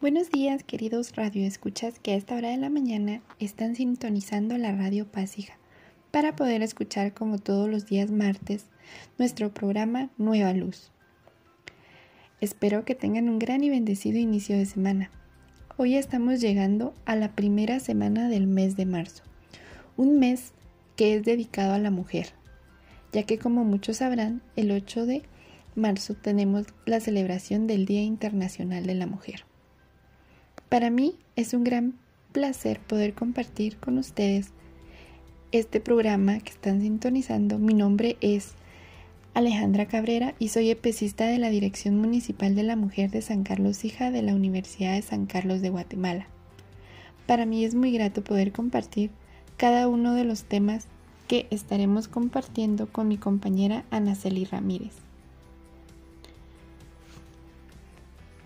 Buenos días, queridos radioescuchas que a esta hora de la mañana están sintonizando la radio Pásija para poder escuchar como todos los días martes nuestro programa Nueva Luz. Espero que tengan un gran y bendecido inicio de semana. Hoy estamos llegando a la primera semana del mes de marzo, un mes que es dedicado a la mujer, ya que como muchos sabrán, el 8 de marzo tenemos la celebración del Día Internacional de la Mujer. Para mí es un gran placer poder compartir con ustedes este programa que están sintonizando. Mi nombre es Alejandra Cabrera y soy epecista de la Dirección Municipal de la Mujer de San Carlos Hija de la Universidad de San Carlos de Guatemala. Para mí es muy grato poder compartir cada uno de los temas que estaremos compartiendo con mi compañera Anaceli Ramírez.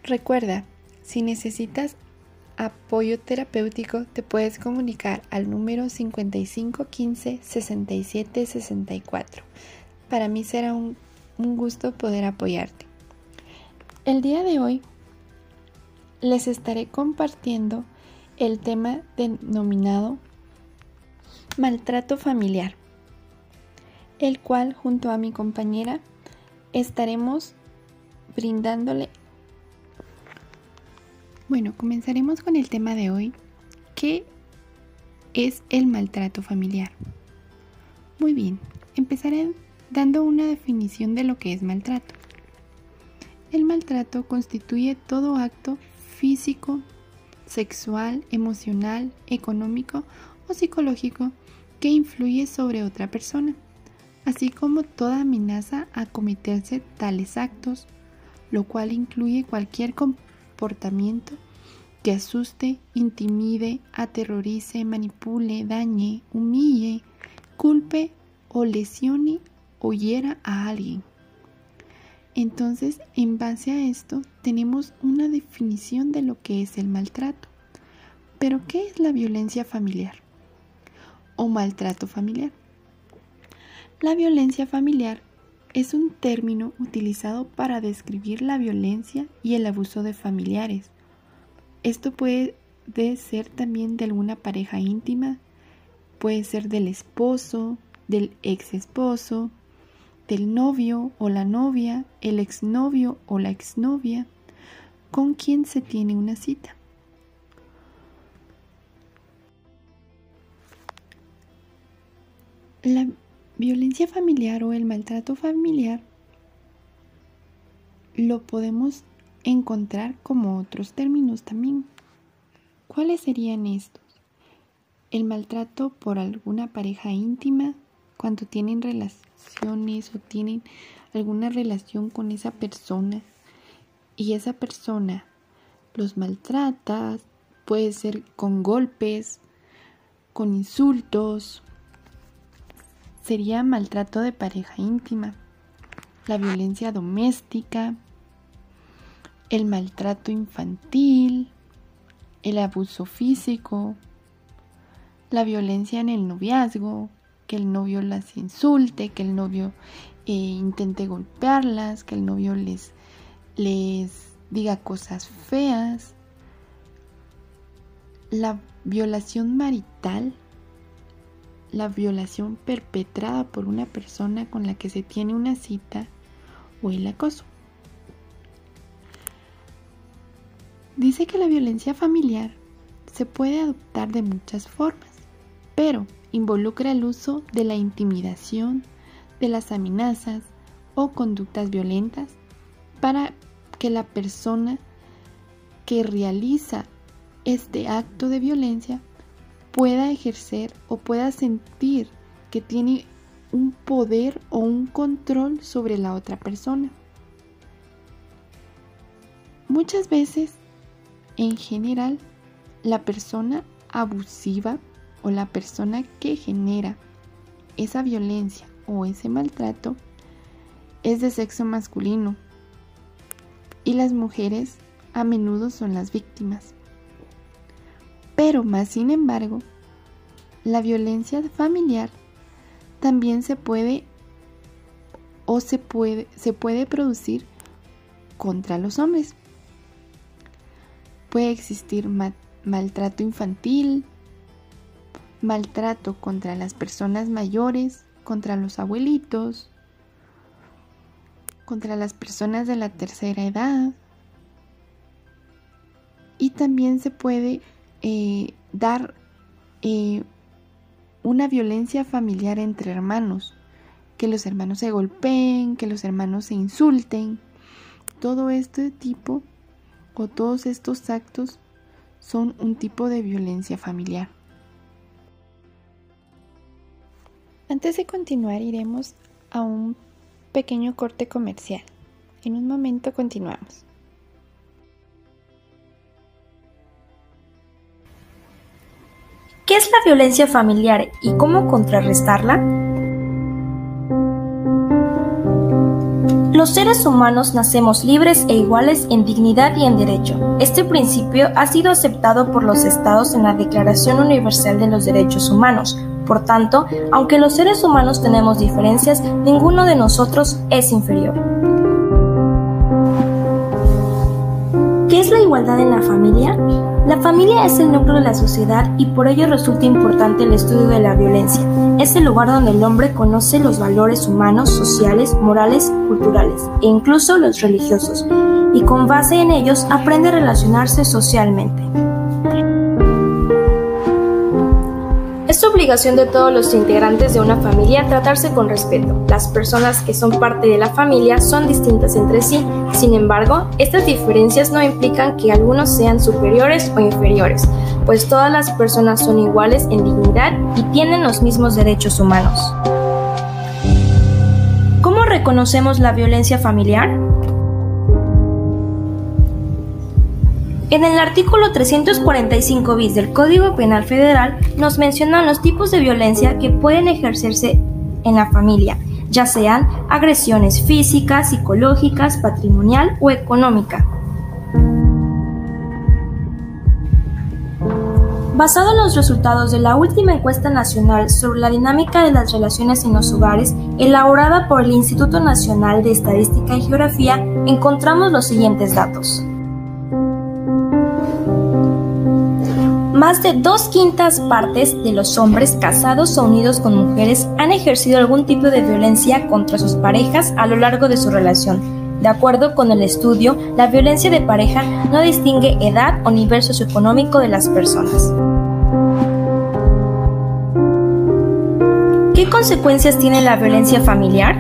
Recuerda, si necesitas apoyo terapéutico, te puedes comunicar al número 5515 6764. Para mí será un, un gusto poder apoyarte. El día de hoy les estaré compartiendo el tema denominado maltrato familiar, el cual junto a mi compañera estaremos brindándole bueno, comenzaremos con el tema de hoy. ¿Qué es el maltrato familiar? Muy bien, empezaré dando una definición de lo que es maltrato. El maltrato constituye todo acto físico, sexual, emocional, económico o psicológico que influye sobre otra persona, así como toda amenaza a cometerse tales actos, lo cual incluye cualquier comportamiento que asuste, intimide, aterrorice, manipule, dañe, humille, culpe o lesione o hiera a alguien. Entonces, en base a esto, tenemos una definición de lo que es el maltrato. Pero, ¿qué es la violencia familiar o maltrato familiar? La violencia familiar es un término utilizado para describir la violencia y el abuso de familiares. Esto puede ser también de alguna pareja íntima, puede ser del esposo, del ex esposo, del novio o la novia, el exnovio o la exnovia, con quien se tiene una cita. La violencia familiar o el maltrato familiar lo podemos encontrar como otros términos también. ¿Cuáles serían estos? El maltrato por alguna pareja íntima, cuando tienen relaciones o tienen alguna relación con esa persona y esa persona los maltrata, puede ser con golpes, con insultos, sería maltrato de pareja íntima, la violencia doméstica, el maltrato infantil, el abuso físico, la violencia en el noviazgo, que el novio las insulte, que el novio eh, intente golpearlas, que el novio les, les diga cosas feas, la violación marital, la violación perpetrada por una persona con la que se tiene una cita o el acoso. Dice que la violencia familiar se puede adoptar de muchas formas, pero involucra el uso de la intimidación, de las amenazas o conductas violentas para que la persona que realiza este acto de violencia pueda ejercer o pueda sentir que tiene un poder o un control sobre la otra persona. Muchas veces, en general, la persona abusiva o la persona que genera esa violencia o ese maltrato es de sexo masculino y las mujeres a menudo son las víctimas. Pero más sin embargo, la violencia familiar también se puede o se puede, se puede producir contra los hombres. puede existir maltrato infantil, maltrato contra las personas mayores, contra los abuelitos, contra las personas de la tercera edad. Y también se puede dar una violencia familiar entre hermanos, que los hermanos se golpeen, que los hermanos se insulten. Todo este tipo o todos estos actos son un tipo de violencia familiar. Antes de continuar iremos a un pequeño corte comercial. En un momento continuamos. ¿Qué es la violencia familiar y cómo contrarrestarla? Los seres humanos nacemos libres e iguales en dignidad y en derecho. Este principio ha sido aceptado por los estados en la Declaración Universal de los Derechos Humanos. Por tanto, aunque los seres humanos tenemos diferencias, ninguno de nosotros es inferior. ¿Qué es la igualdad en la familia? La familia es el núcleo de la sociedad y por ello resulta importante el estudio de la violencia. Es el lugar donde el hombre conoce los valores humanos, sociales, morales, culturales e incluso los religiosos, y con base en ellos aprende a relacionarse socialmente. Es obligación de todos los integrantes de una familia tratarse con respeto. Las personas que son parte de la familia son distintas entre sí, sin embargo, estas diferencias no implican que algunos sean superiores o inferiores, pues todas las personas son iguales en dignidad y tienen los mismos derechos humanos. ¿Cómo reconocemos la violencia familiar? En el artículo 345 bis del Código Penal Federal nos mencionan los tipos de violencia que pueden ejercerse en la familia, ya sean agresiones físicas, psicológicas, patrimonial o económica. Basado en los resultados de la última encuesta nacional sobre la dinámica de las relaciones en los hogares, elaborada por el Instituto Nacional de Estadística y Geografía, encontramos los siguientes datos. Más de dos quintas partes de los hombres casados o unidos con mujeres han ejercido algún tipo de violencia contra sus parejas a lo largo de su relación. De acuerdo con el estudio, la violencia de pareja no distingue edad o nivel socioeconómico de las personas. ¿Qué consecuencias tiene la violencia familiar?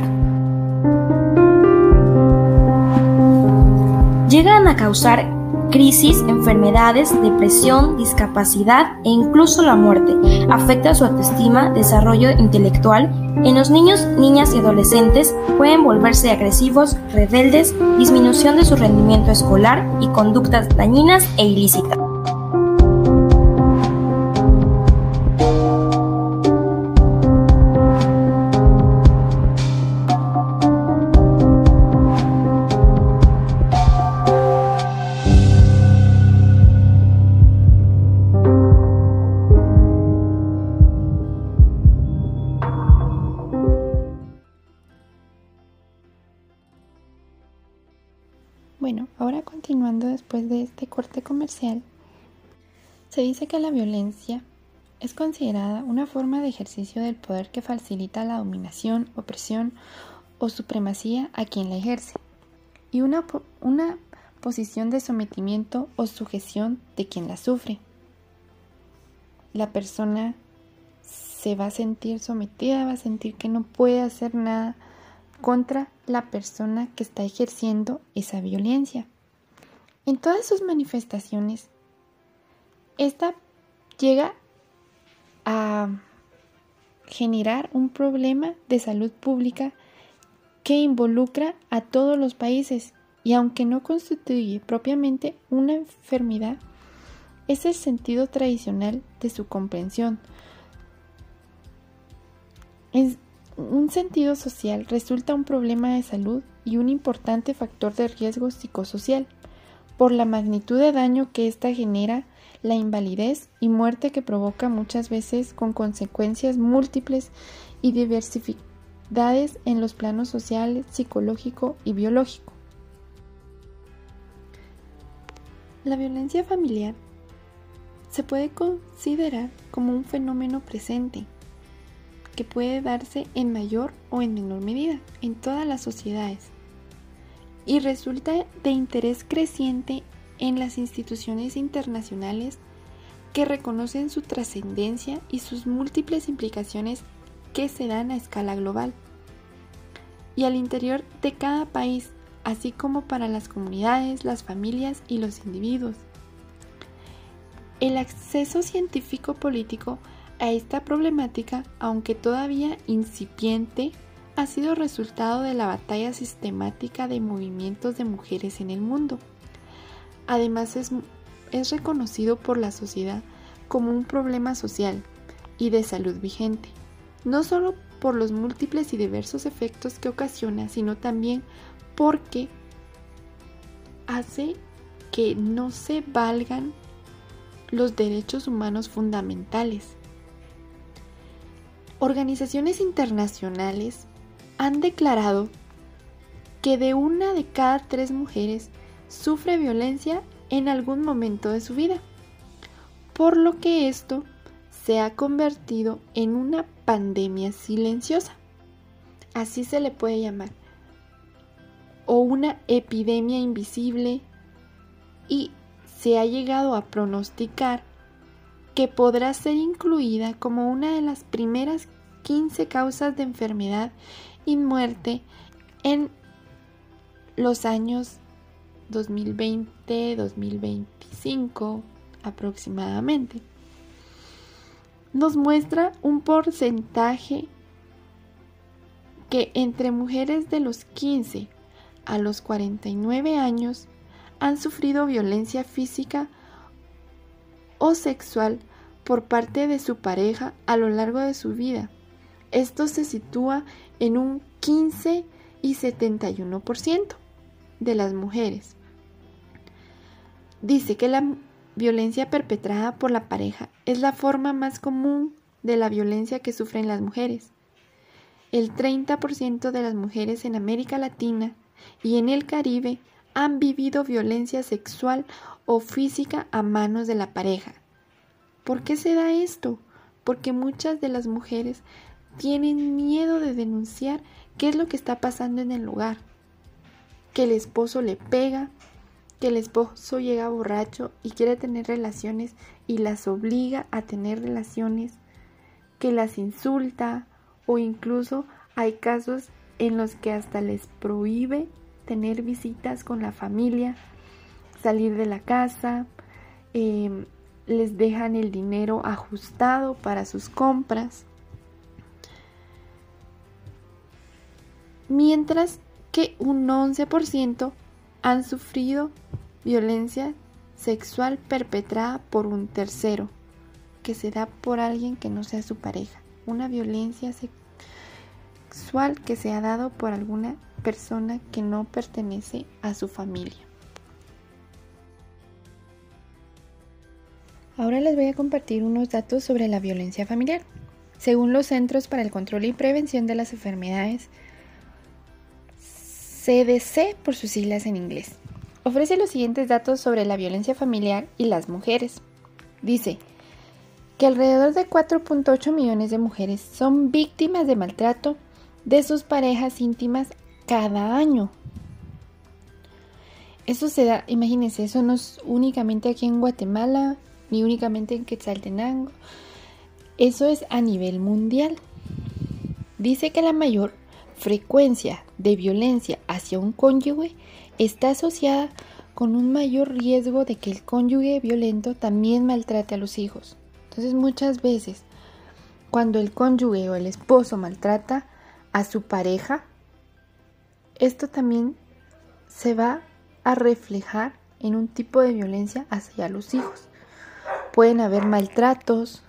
Llegan a causar crisis, enfermedades, depresión, discapacidad e incluso la muerte. Afecta su autoestima, desarrollo intelectual. En los niños, niñas y adolescentes pueden volverse agresivos, rebeldes, disminución de su rendimiento escolar y conductas dañinas e ilícitas. Se dice que la violencia es considerada una forma de ejercicio del poder que facilita la dominación, opresión o supremacía a quien la ejerce y una, una posición de sometimiento o sujeción de quien la sufre. La persona se va a sentir sometida, va a sentir que no puede hacer nada contra la persona que está ejerciendo esa violencia. En todas sus manifestaciones, esta llega a generar un problema de salud pública que involucra a todos los países y aunque no constituye propiamente una enfermedad, es el sentido tradicional de su comprensión. Es, un sentido social resulta un problema de salud y un importante factor de riesgo psicosocial, por la magnitud de daño que ésta genera, la invalidez y muerte que provoca muchas veces con consecuencias múltiples y diversidades en los planos social, psicológico y biológico. La violencia familiar se puede considerar como un fenómeno presente que puede darse en mayor o en menor medida en todas las sociedades y resulta de interés creciente en las instituciones internacionales que reconocen su trascendencia y sus múltiples implicaciones que se dan a escala global y al interior de cada país, así como para las comunidades, las familias y los individuos. El acceso científico político a esta problemática, aunque todavía incipiente, ha sido resultado de la batalla sistemática de movimientos de mujeres en el mundo. Además es, es reconocido por la sociedad como un problema social y de salud vigente, no solo por los múltiples y diversos efectos que ocasiona, sino también porque hace que no se valgan los derechos humanos fundamentales. Organizaciones internacionales han declarado que de una de cada tres mujeres sufre violencia en algún momento de su vida, por lo que esto se ha convertido en una pandemia silenciosa, así se le puede llamar, o una epidemia invisible y se ha llegado a pronosticar que podrá ser incluida como una de las primeras 15 causas de enfermedad y muerte en los años 2020-2025 aproximadamente. Nos muestra un porcentaje que entre mujeres de los 15 a los 49 años han sufrido violencia física o sexual por parte de su pareja a lo largo de su vida. Esto se sitúa en un 15 y 71% de las mujeres. Dice que la violencia perpetrada por la pareja es la forma más común de la violencia que sufren las mujeres. El 30% de las mujeres en América Latina y en el Caribe han vivido violencia sexual o física a manos de la pareja. ¿Por qué se da esto? Porque muchas de las mujeres tienen miedo de denunciar qué es lo que está pasando en el lugar. Que el esposo le pega, que el esposo llega borracho y quiere tener relaciones y las obliga a tener relaciones, que las insulta o incluso hay casos en los que hasta les prohíbe tener visitas con la familia, salir de la casa, em, les dejan el dinero ajustado para sus compras. Mientras que un 11% han sufrido violencia sexual perpetrada por un tercero, que se da por alguien que no sea su pareja. Una violencia sexual que se ha dado por alguna persona que no pertenece a su familia. Ahora les voy a compartir unos datos sobre la violencia familiar. Según los Centros para el Control y Prevención de las Enfermedades, CDC por sus siglas en inglés, ofrece los siguientes datos sobre la violencia familiar y las mujeres. Dice que alrededor de 4.8 millones de mujeres son víctimas de maltrato de sus parejas íntimas cada año. Eso se da, imagínense, eso no es únicamente aquí en Guatemala, ni únicamente en Quetzaltenango. Eso es a nivel mundial. Dice que la mayor frecuencia de violencia hacia un cónyuge está asociada con un mayor riesgo de que el cónyuge violento también maltrate a los hijos. Entonces muchas veces cuando el cónyuge o el esposo maltrata a su pareja, esto también se va a reflejar en un tipo de violencia hacia los hijos. Pueden haber maltratos,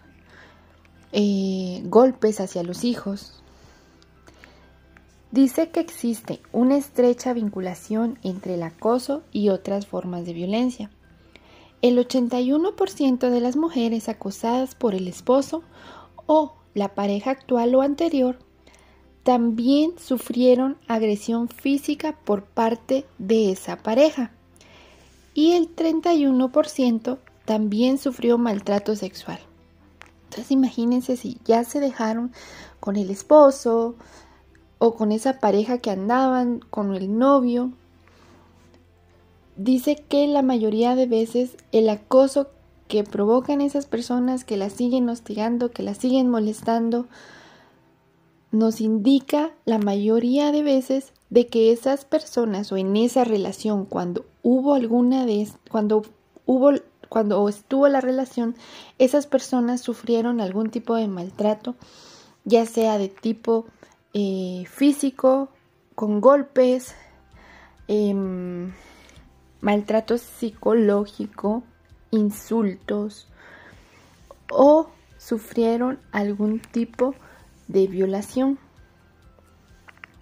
eh, golpes hacia los hijos. Dice que existe una estrecha vinculación entre el acoso y otras formas de violencia. El 81% de las mujeres acosadas por el esposo o la pareja actual o anterior también sufrieron agresión física por parte de esa pareja. y el 31% también sufrió maltrato sexual. Entonces imagínense si ya se dejaron con el esposo o con esa pareja que andaban, con el novio. Dice que la mayoría de veces el acoso que provocan esas personas que las siguen hostigando, que las siguen molestando, nos indica la mayoría de veces de que esas personas o en esa relación cuando hubo alguna de cuando hubo cuando estuvo la relación esas personas sufrieron algún tipo de maltrato ya sea de tipo eh, físico con golpes em, maltrato psicológico insultos o sufrieron algún tipo de violación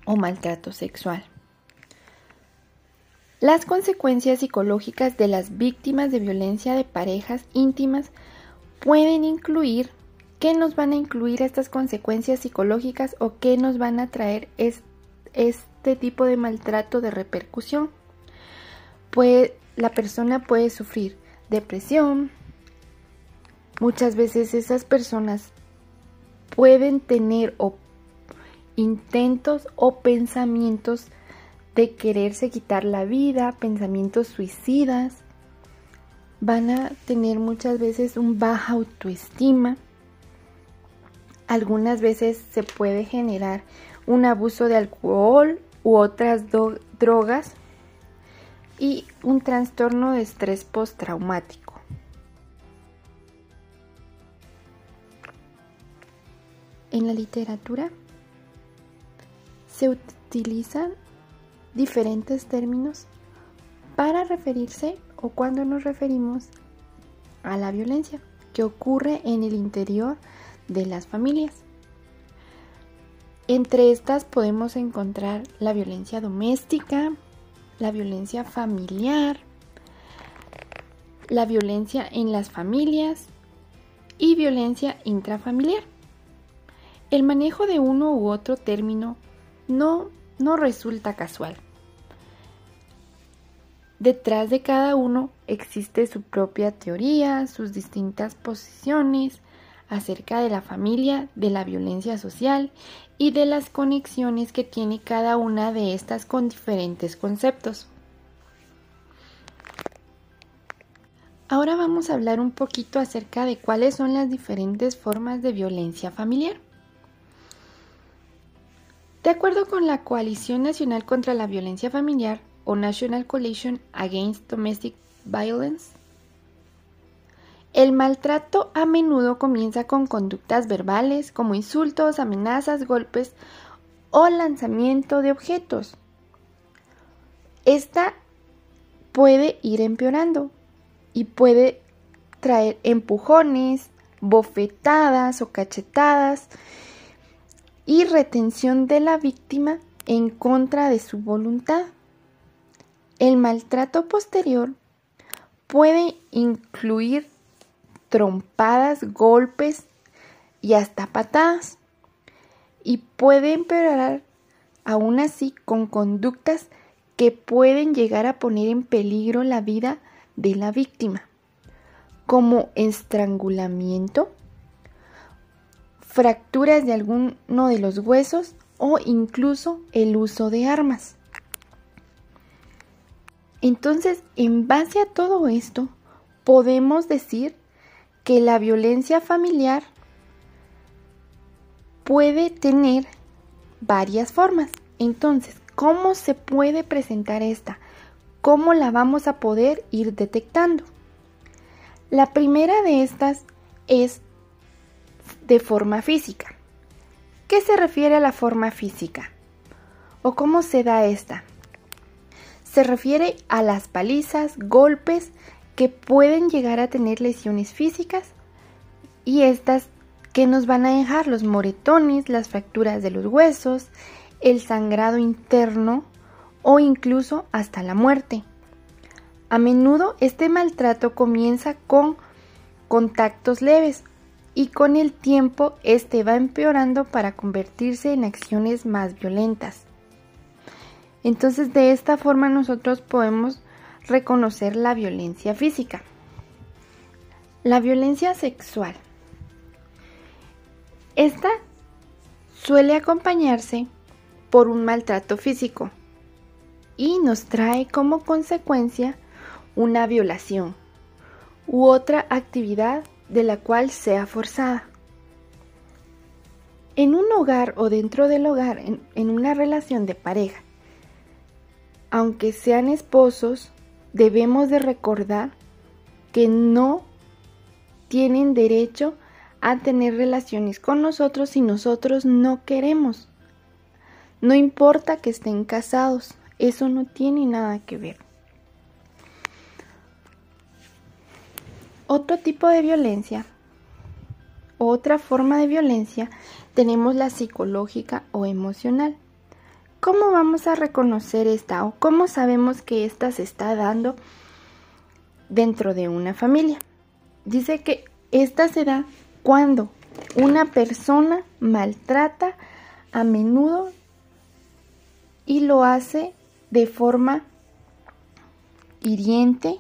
o maltrato sexual. Las consecuencias psicológicas de las víctimas de violencia de parejas íntimas pueden incluir qué nos van a incluir estas consecuencias psicológicas o qué nos van a traer este tipo de maltrato de repercusión. Pues la persona puede sufrir depresión. Muchas veces esas personas pueden tener o intentos o pensamientos de quererse quitar la vida, pensamientos suicidas. Van a tener muchas veces un baja autoestima. Algunas veces se puede generar un abuso de alcohol u otras drogas y un trastorno de estrés postraumático. En la literatura se utilizan diferentes términos para referirse o cuando nos referimos a la violencia que ocurre en el interior de las familias. Entre estas podemos encontrar la violencia doméstica, la violencia familiar, la violencia en las familias y violencia intrafamiliar. El manejo de uno u otro término no, no resulta casual. Detrás de cada uno existe su propia teoría, sus distintas posiciones acerca de la familia, de la violencia social y de las conexiones que tiene cada una de estas con diferentes conceptos. Ahora vamos a hablar un poquito acerca de cuáles son las diferentes formas de violencia familiar. De acuerdo con la Coalición Nacional contra la Violencia Familiar o National Coalition Against Domestic Violence, el maltrato a menudo comienza con conductas verbales como insultos, amenazas, golpes o lanzamiento de objetos. Esta puede ir empeorando y puede traer empujones, bofetadas o cachetadas y retención de la víctima en contra de su voluntad. El maltrato posterior puede incluir trompadas, golpes y hasta patadas y puede empeorar aún así con conductas que pueden llegar a poner en peligro la vida de la víctima, como estrangulamiento, fracturas de alguno de los huesos o incluso el uso de armas. Entonces, en base a todo esto, podemos decir que la violencia familiar puede tener varias formas. Entonces, ¿cómo se puede presentar esta? ¿Cómo la vamos a poder ir detectando? La primera de estas es de forma física. ¿Qué se refiere a la forma física? ¿O cómo se da esta? Se refiere a las palizas, golpes que pueden llegar a tener lesiones físicas y estas que nos van a dejar los moretones, las fracturas de los huesos, el sangrado interno o incluso hasta la muerte. A menudo este maltrato comienza con contactos leves y con el tiempo este va empeorando para convertirse en acciones más violentas. Entonces de esta forma nosotros podemos reconocer la violencia física. La violencia sexual. Esta suele acompañarse por un maltrato físico y nos trae como consecuencia una violación u otra actividad de la cual sea forzada. En un hogar o dentro del hogar, en, una relación de pareja, aunque sean esposos, debemos de recordar que no tienen derecho a tener relaciones con nosotros si nosotros no queremos. No importa que estén casados, eso no tiene nada que ver. Otro tipo de violencia, otra forma de violencia, tenemos la psicológica o emocional. ¿Cómo vamos a reconocer esta o cómo sabemos que esta se está dando dentro de una familia? Dice que esta se da cuando una persona maltrata a menudo y lo hace de forma hiriente,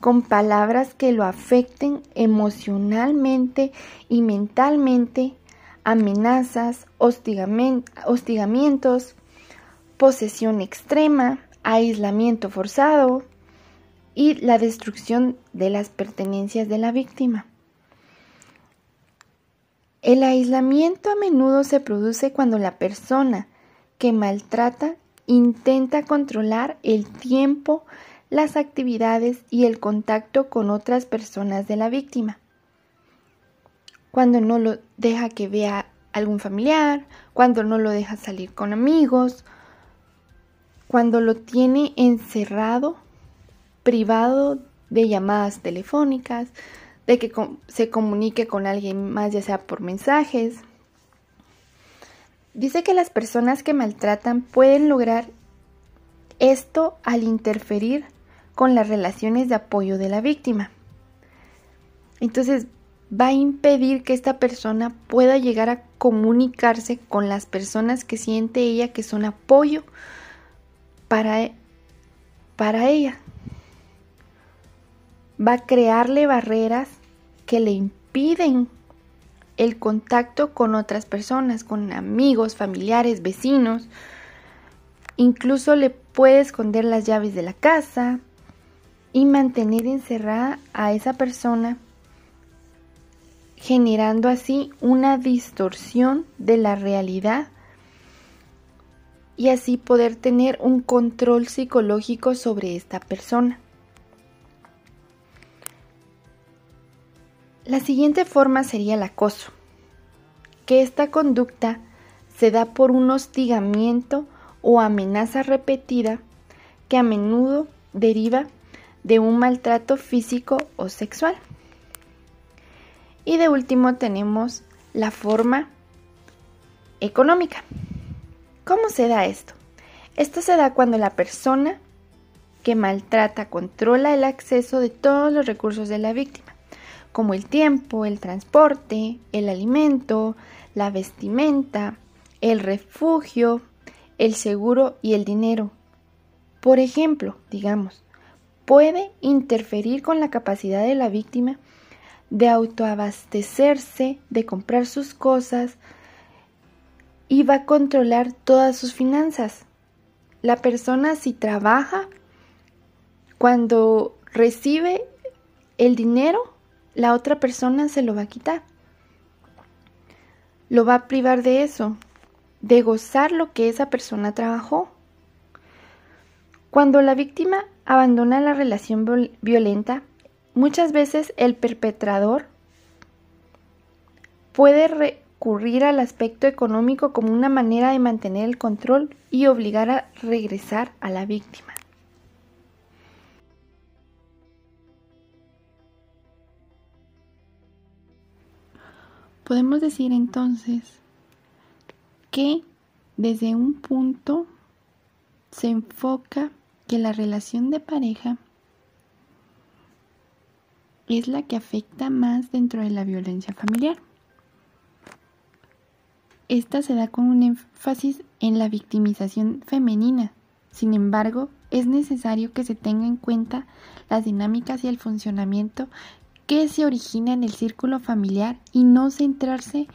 con palabras que lo afecten emocionalmente y mentalmente, amenazas, hostigamientos, posesión extrema, aislamiento forzado y la destrucción de las pertenencias de la víctima. El aislamiento a menudo se produce cuando la persona que maltrata intenta controlar el tiempo, las actividades y el contacto con otras personas de la víctima. Cuando no lo deja que vea algún familiar, cuando no lo deja salir con amigos, cuando lo tiene encerrado, privado de llamadas telefónicas, de que se comunique con alguien más, ya sea por mensajes, Dice que las personas que maltratan pueden lograr esto al interferir con las relaciones de apoyo de la víctima. Entonces va a impedir que esta persona pueda llegar a comunicarse con las personas que siente ella que son apoyo para, para ella. Va a crearle barreras que le impiden el contacto con otras personas, con amigos, familiares, vecinos. Incluso le puede esconder las llaves de la casa y mantener encerrada a esa persona, generando así una distorsión de la realidad y así poder tener un control psicológico sobre esta persona. La siguiente forma sería el acoso, que esta conducta se da por un hostigamiento o amenaza repetida que a menudo deriva de un maltrato físico o sexual. Y de último tenemos la forma económica. ¿Cómo se da esto? Esto se da cuando la persona que maltrata controla el acceso de todos los recursos de la víctima como el tiempo, el transporte, el alimento, la vestimenta, el refugio, el seguro y el dinero. Por ejemplo, digamos, puede interferir con la capacidad de la víctima de autoabastecerse, de comprar sus cosas y va a controlar todas sus finanzas. La persona si trabaja, cuando recibe el dinero, la otra persona se lo va a quitar. Lo va a privar de eso, de gozar lo que esa persona trabajó. Cuando la víctima abandona la relación violenta, muchas veces el perpetrador puede recurrir al aspecto económico como una manera de mantener el control y obligar a regresar a la víctima. Podemos decir entonces que desde un punto se enfoca que la relación de pareja es la que afecta más dentro de la violencia familiar. Esta se da con un énfasis en la victimización femenina. Sin embargo, es necesario que se tenga en cuenta las dinámicas y el funcionamiento que se origina en el círculo familiar y no centrarse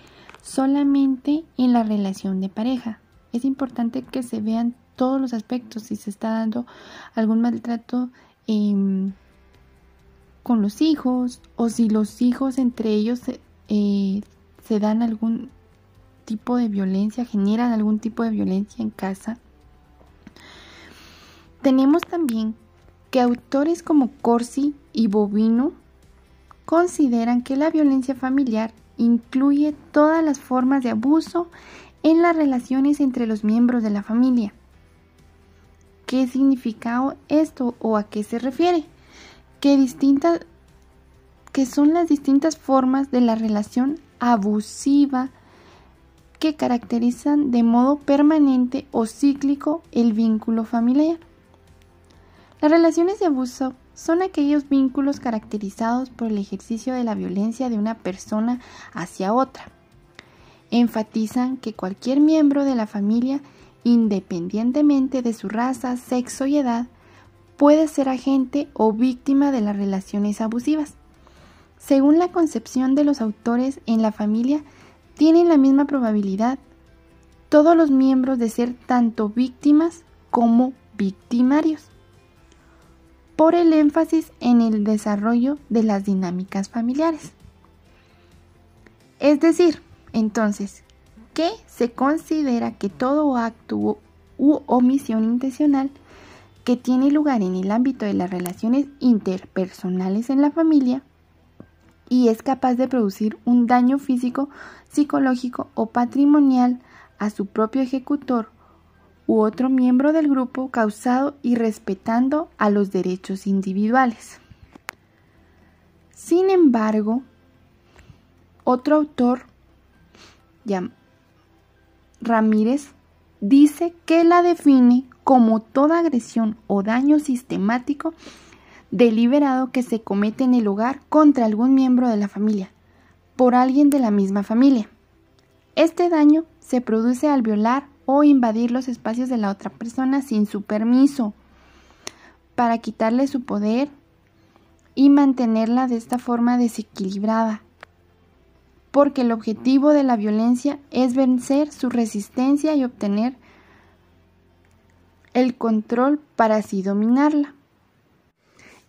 solamente en la relación de pareja. Es importante que se vean todos los aspectos, si se está dando algún maltrato em, con los hijos o si los hijos entre ellos eh, se dan algún tipo de violencia, generan algún tipo de violencia en casa. Tenemos también que autores como Corsi y Bovino consideran que la violencia familiar incluye todas las formas de abuso en las relaciones entre los miembros de la familia. ¿Qué significa esto o a qué se refiere? Que distintas son las distintas formas de la relación abusiva que caracterizan de modo permanente o cíclico el vínculo familiar. Las relaciones de abuso son aquellos vínculos caracterizados por el ejercicio de la violencia de una persona hacia otra. Enfatizan que cualquier miembro de la familia, independientemente de su raza, sexo y edad, puede ser agente o víctima de las relaciones abusivas. Según la concepción de los autores en la familia, tienen la misma probabilidad todos los miembros de ser tanto víctimas como victimarios, por el énfasis en el desarrollo de las dinámicas familiares. Es decir, entonces, que se considera que todo acto u omisión intencional que tiene lugar en el ámbito de las relaciones interpersonales en la familia y es capaz de producir un daño físico, psicológico o patrimonial a su propio ejecutor u otro miembro del grupo causado y respetando a los derechos individuales. Sin embargo, otro autor, Ramírez, dice que la define como toda agresión o daño sistemático deliberado que se comete en el hogar contra algún miembro de la familia, por alguien de la misma familia. Este daño se produce al violar o invadir los espacios de la otra persona sin su permiso, para quitarle su poder y mantenerla de esta forma desequilibrada, porque el objetivo de la violencia es vencer su resistencia y obtener el control para así dominarla.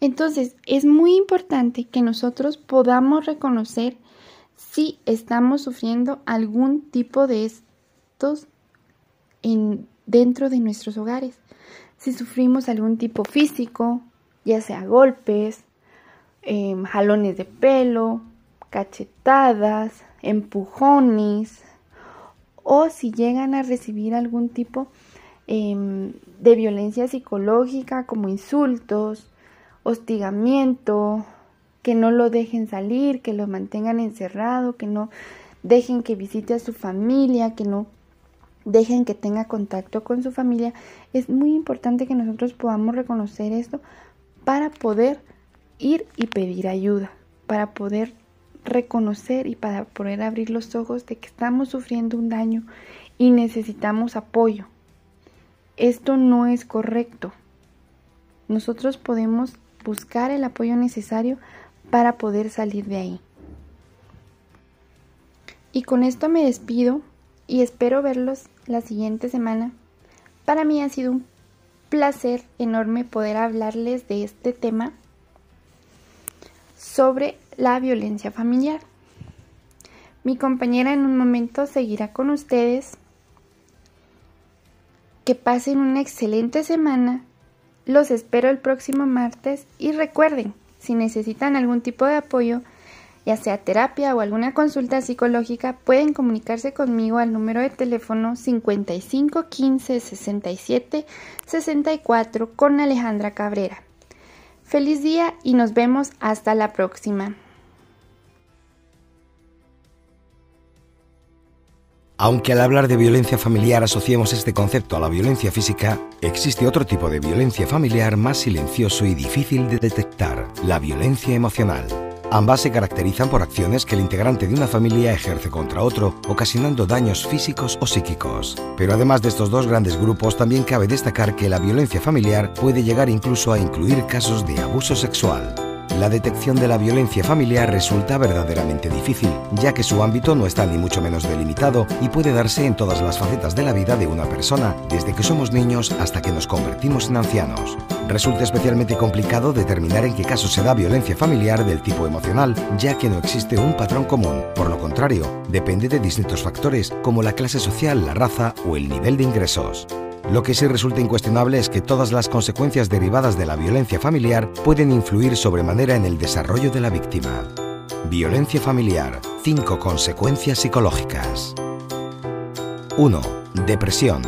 Entonces, es muy importante que nosotros podamos reconocer si estamos sufriendo algún tipo de estos en, dentro de nuestros hogares. Si sufrimos algún tipo físico, ya sea golpes, em, jalones de pelo, cachetadas, empujones, o si llegan a recibir algún tipo em, de violencia psicológica como insultos, hostigamiento, que no lo dejen salir, que lo mantengan encerrado, que no dejen que visite a su familia, que no dejen que tenga contacto con su familia. Es muy importante que nosotros podamos reconocer esto para poder ir y pedir ayuda, para poder reconocer y para poder abrir los ojos de que estamos sufriendo un daño y necesitamos apoyo. Esto no es correcto. Nosotros podemos buscar el apoyo necesario para poder salir de ahí. Y con esto me despido y espero verlos la siguiente semana. Para mí ha sido un placer enorme poder hablarles de este tema sobre la violencia familiar. Mi compañera en un momento seguirá con ustedes. Que pasen una excelente semana los espero el próximo martes y recuerden, si necesitan algún tipo de apoyo, ya sea terapia o alguna consulta psicológica, pueden comunicarse conmigo al número de teléfono 55 15 67 64 con Alejandra Cabrera. Feliz día y nos vemos hasta la próxima. Aunque al hablar de violencia familiar asociemos este concepto a la violencia física, existe otro tipo de violencia familiar más silencioso y difícil de detectar, la violencia emocional. Ambas se caracterizan por acciones que el integrante de una familia ejerce contra otro, ocasionando daños físicos o psíquicos. Pero además de estos dos grandes grupos, también cabe destacar que la violencia familiar puede llegar incluso a incluir casos de abuso sexual. La detección de la violencia familiar resulta verdaderamente difícil, ya que su ámbito no está ni mucho menos delimitado y puede darse en todas las facetas de la vida de una persona, desde que somos niños hasta que nos convertimos en ancianos. Resulta especialmente complicado determinar en qué caso se da violencia familiar del tipo emocional, ya que no existe un patrón común. Por lo contrario, depende de distintos factores, como la clase social, la raza o el nivel de ingresos. Lo que sí resulta incuestionable es que todas las consecuencias derivadas de la violencia familiar pueden influir sobremanera en el desarrollo de la víctima. Violencia familiar. 5 consecuencias psicológicas. 1. Depresión.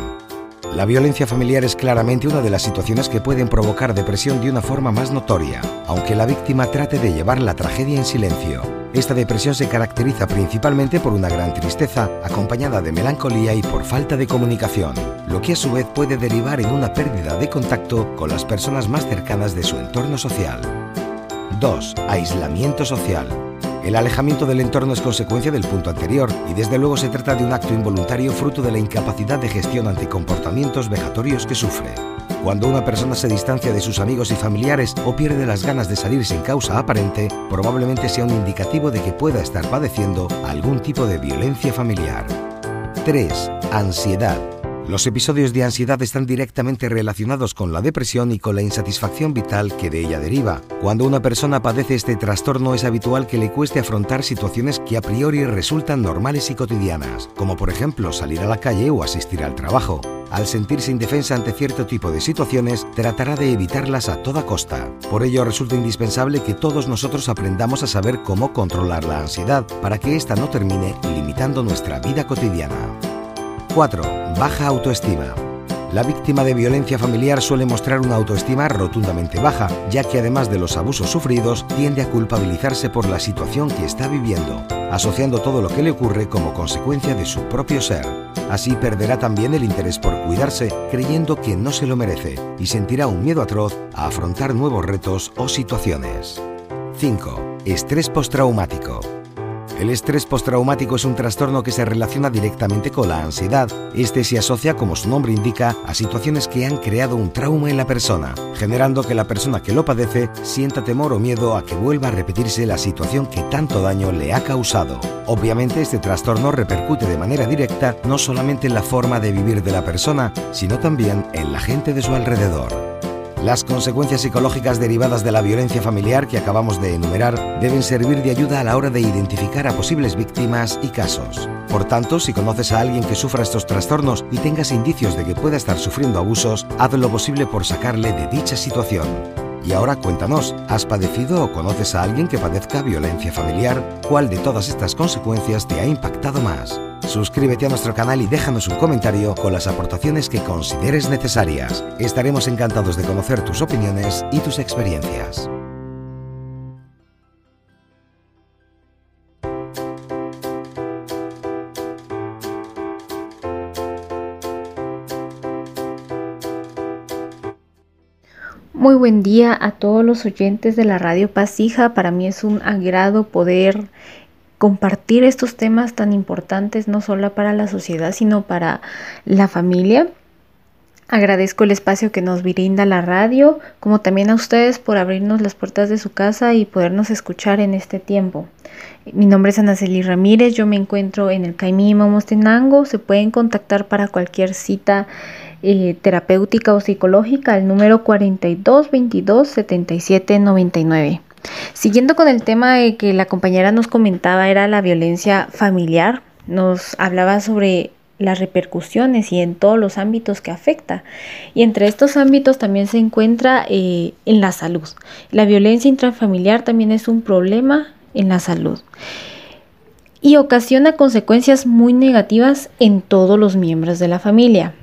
La violencia familiar es claramente una de las situaciones que pueden provocar depresión de una forma más notoria, aunque la víctima trate de llevar la tragedia en silencio. Esta depresión se caracteriza principalmente por una gran tristeza, acompañada de melancolía y por falta de comunicación, lo que a su vez puede derivar en una pérdida de contacto con las personas más cercanas de su entorno social. 2. Aislamiento social. El alejamiento del entorno es consecuencia del punto anterior y desde luego se trata de un acto involuntario fruto de la incapacidad de gestión ante comportamientos vejatorios que sufre. Cuando una persona se distancia de sus amigos y familiares o pierde las ganas de salir sin causa aparente, probablemente sea un indicativo de que pueda estar padeciendo algún tipo de violencia familiar. 3. Ansiedad. Los episodios de ansiedad están directamente relacionados con la depresión y con la insatisfacción vital que de ella deriva. Cuando una persona padece este trastorno es habitual que le cueste afrontar situaciones que a priori resultan normales y cotidianas, como por ejemplo salir a la calle o asistir al trabajo. Al sentirse indefensa ante cierto tipo de situaciones, tratará de evitarlas a toda costa. Por ello resulta indispensable que todos nosotros aprendamos a saber cómo controlar la ansiedad para que ésta no termine limitando nuestra vida cotidiana. 4. Baja autoestima. La víctima de violencia familiar suele mostrar una autoestima rotundamente baja, ya que además de los abusos sufridos, tiende a culpabilizarse por la situación que está viviendo, asociando todo lo que le ocurre como consecuencia de su propio ser. Así perderá también el interés por cuidarse, creyendo que no se lo merece, y sentirá un miedo atroz a afrontar nuevos retos o situaciones. 5. Estrés postraumático. El estrés postraumático es un trastorno que se relaciona directamente con la ansiedad. Este se asocia, como su nombre indica, a situaciones que han creado un trauma en la persona, generando que la persona que lo padece sienta temor o miedo a que vuelva a repetirse la situación que tanto daño le ha causado. Obviamente este trastorno repercute de manera directa no solamente en la forma de vivir de la persona, sino también en la gente de su alrededor. Las consecuencias psicológicas derivadas de la violencia familiar que acabamos de enumerar deben servir de ayuda a la hora de identificar a posibles víctimas y casos. Por tanto, si conoces a alguien que sufra estos trastornos y tengas indicios de que pueda estar sufriendo abusos, haz lo posible por sacarle de dicha situación. Y ahora cuéntanos, ¿has padecido o conoces a alguien que padezca violencia familiar? ¿Cuál de todas estas consecuencias te ha impactado más? Suscríbete a nuestro canal y déjanos un comentario con las aportaciones que consideres necesarias. Estaremos encantados de conocer tus opiniones y tus experiencias. Muy buen día a todos los oyentes de la Radio Pasija. Para mí es un agrado poder compartir estos temas tan importantes, no solo para la sociedad, sino para la familia. Agradezco el espacio que nos brinda la radio, como también a ustedes por abrirnos las puertas de su casa y podernos escuchar en este tiempo. Mi nombre es Anaceli Ramírez, yo me encuentro en el Caimí Mostenango. Se pueden contactar para cualquier cita eh, terapéutica o psicológica al número 42 22 77 99. Siguiendo con el tema de que la compañera nos comentaba era la violencia familiar, nos hablaba sobre las repercusiones y en todos los ámbitos que afecta. Y entre estos ámbitos también se encuentra eh, en la salud. La violencia intrafamiliar también es un problema en la salud y ocasiona consecuencias muy negativas en todos los miembros de la familia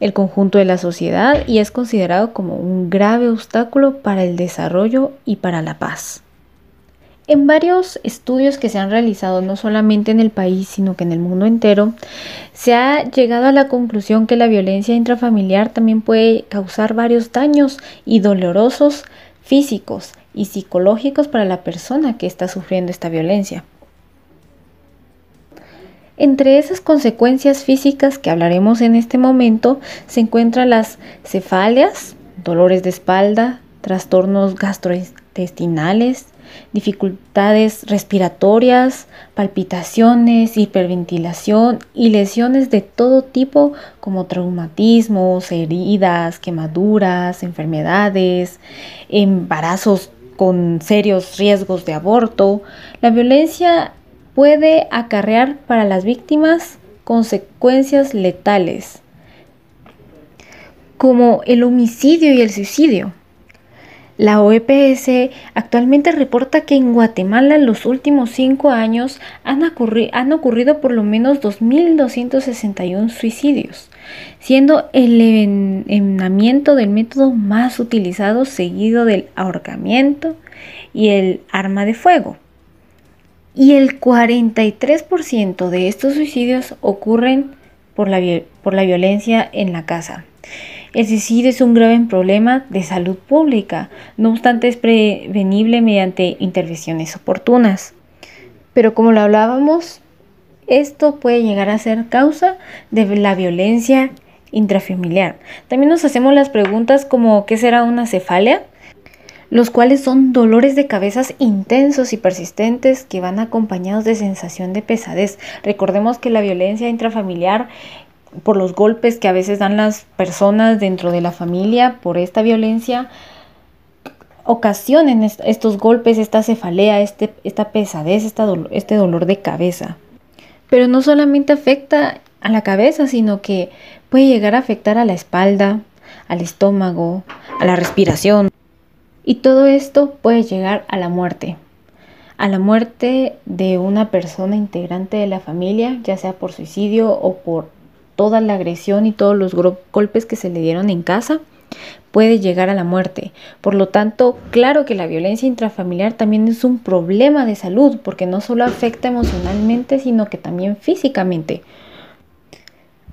el conjunto de la sociedad y es considerado como un grave obstáculo para el desarrollo y para la paz. En varios estudios que se han realizado no solamente en el país, sino que en el mundo entero, se ha llegado a la conclusión que la violencia intrafamiliar también puede causar varios daños y dolorosos físicos y psicológicos para la persona que está sufriendo esta violencia. Entre esas consecuencias físicas que hablaremos en este momento se encuentran las cefalias, dolores de espalda, trastornos gastrointestinales, dificultades respiratorias, palpitaciones, hiperventilación y lesiones de todo tipo como traumatismos, heridas, quemaduras, enfermedades, embarazos con serios riesgos de aborto. La violencia puede acarrear para las víctimas consecuencias letales, como el homicidio y el suicidio. La OEPS actualmente reporta que en Guatemala en los últimos cinco años han, han ocurrido por lo menos 2.261 suicidios, siendo el envenenamiento del método más utilizado seguido del ahorcamiento y el arma de fuego y el 43% de estos suicidios ocurren por la, por la violencia en la casa. El suicidio es un grave problema de salud pública, no obstante es prevenible mediante intervenciones oportunas. Pero como lo hablábamos, esto puede llegar a ser causa de la violencia intrafamiliar. También nos hacemos las preguntas como ¿qué será una cefalia? Los cuales son dolores de cabezas intensos y persistentes que van acompañados de sensación de pesadez. Recordemos que la violencia intrafamiliar por los golpes que a veces dan las personas dentro de la familia por esta violencia ocasionen estos golpes, esta cefalea, este, esta pesadez, este dolor de cabeza. Pero no solamente afecta a la cabeza, sino que puede llegar a afectar a la espalda, al estómago, a la respiración. Y todo esto puede llegar a la muerte, a la muerte de una persona integrante de la familia, ya sea por suicidio o por toda la agresión y todos los golpes que se le dieron en casa, puede llegar a la muerte. Por lo tanto, claro que la violencia intrafamiliar también es un problema de salud, porque no solo afecta emocionalmente, sino que también físicamente.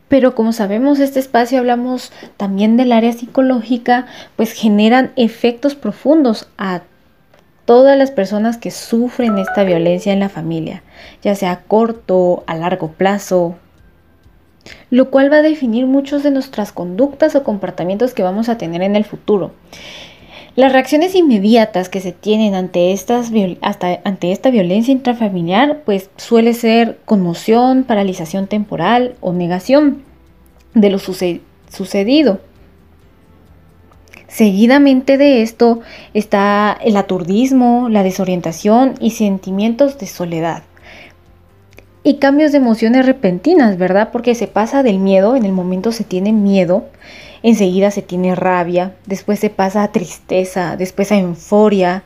Pero como sabemos, este espacio hablamos también del área psicológica, pues generan efectos profundos a todas las personas que sufren esta violencia en la familia, ya sea a corto, a largo plazo, lo cual va a definir muchos de nuestras conductas o comportamientos que vamos a tener en el futuro. Las reacciones inmediatas que se tienen ante, esta violencia intrafamiliar pues suele ser conmoción, paralización temporal o negación de lo sucedido. Seguidamente de esto está el aturdismo, la desorientación y sentimientos de soledad. Y cambios de emociones repentinas, ¿verdad? Porque se pasa del miedo, en el momento se tiene miedo, enseguida se tiene rabia, después se pasa a tristeza, después a euforia.